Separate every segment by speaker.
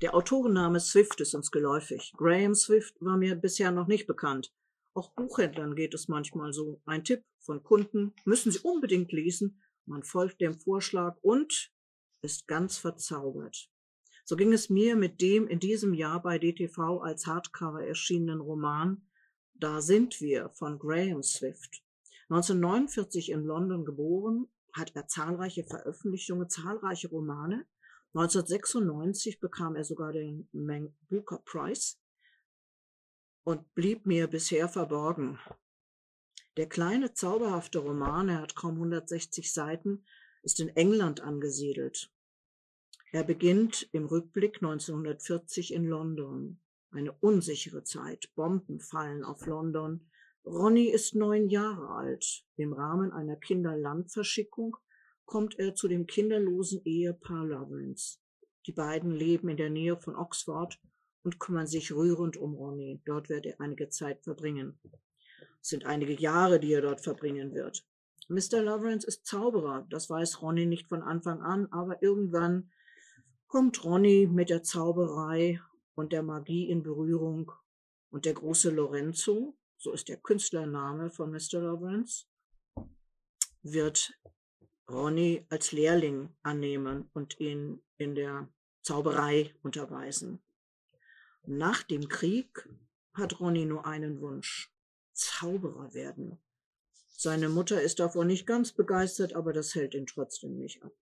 Speaker 1: Der Autorenname Swift ist uns geläufig. Graham Swift war mir bisher noch nicht bekannt. Auch Buchhändlern geht es manchmal so. Ein Tipp von Kunden müssen Sie unbedingt lesen. Man folgt dem Vorschlag und ist ganz verzaubert. So ging es mir mit dem in diesem Jahr bei DTV als Hardcover erschienenen Roman Da sind wir von Graham Swift. 1949 in London geboren, hat er zahlreiche Veröffentlichungen, zahlreiche Romane. 1996 bekam er sogar den Man Booker Prize und blieb mir bisher verborgen. Der kleine, zauberhafte Roman, er hat kaum 160 Seiten, ist in England angesiedelt. Er beginnt im Rückblick 1940 in London. Eine unsichere Zeit. Bomben fallen auf London. Ronny ist neun Jahre alt. Im Rahmen einer Kinderlandverschickung kommt er zu dem kinderlosen Ehepaar Lawrence. Die beiden leben in der Nähe von Oxford und kümmern sich rührend um Ronny. Dort wird er einige Zeit verbringen. Es sind einige Jahre, die er dort verbringen wird. Mr. Lawrence ist Zauberer, das weiß Ronny nicht von Anfang an, aber irgendwann kommt Ronny mit der Zauberei und der Magie in Berührung und der große Lorenzo, so ist der Künstlername von Mr. Lawrence, wird Ronny als Lehrling annehmen und ihn in der Zauberei unterweisen. Nach dem Krieg hat Ronny nur einen Wunsch, Zauberer werden. Seine Mutter ist davon nicht ganz begeistert, aber das hält ihn trotzdem nicht ab.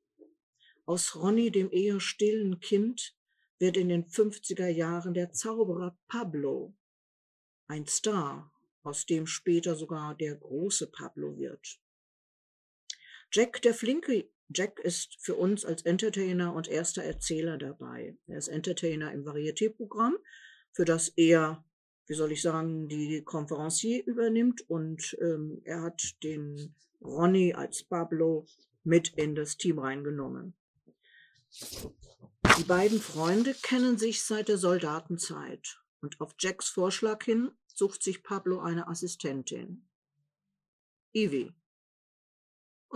Speaker 1: Aus Ronny, dem eher stillen Kind, wird in den 50er Jahren der Zauberer Pablo, ein Star, aus dem später sogar der große Pablo wird. Jack, der flinke Jack ist für uns als Entertainer und erster Erzähler dabei. Er ist Entertainer im Varieté-Programm, für das er, wie soll ich sagen, die Konferencier übernimmt und ähm, er hat den Ronny als Pablo mit in das Team reingenommen. Die beiden Freunde kennen sich seit der Soldatenzeit und auf Jacks Vorschlag hin sucht sich Pablo eine Assistentin. Ivy.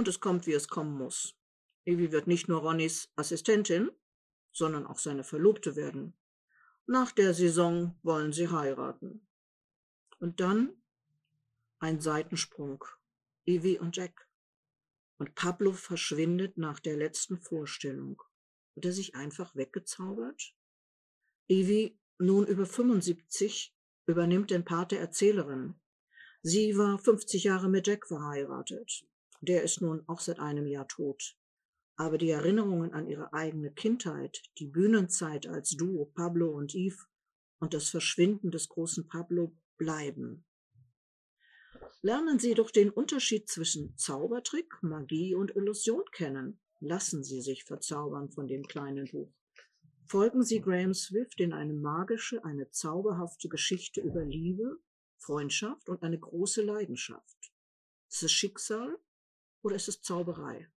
Speaker 1: Und es kommt, wie es kommen muss. Ivy wird nicht nur Ronnys Assistentin, sondern auch seine Verlobte werden. Nach der Saison wollen sie heiraten. Und dann ein Seitensprung. Ivy und Jack. Und Pablo verschwindet nach der letzten Vorstellung. Hat er sich einfach weggezaubert? Evie, nun über 75, übernimmt den Part der Erzählerin. Sie war 50 Jahre mit Jack verheiratet. Der ist nun auch seit einem Jahr tot. Aber die Erinnerungen an ihre eigene Kindheit, die Bühnenzeit als Duo Pablo und Eve und das Verschwinden des großen Pablo bleiben. Lernen Sie doch den Unterschied zwischen Zaubertrick, Magie und Illusion kennen. Lassen Sie sich verzaubern von dem kleinen Buch. Folgen Sie Graham Swift in eine magische, eine zauberhafte Geschichte über Liebe, Freundschaft und eine große Leidenschaft. Es Schicksal oder ist es Zauberei?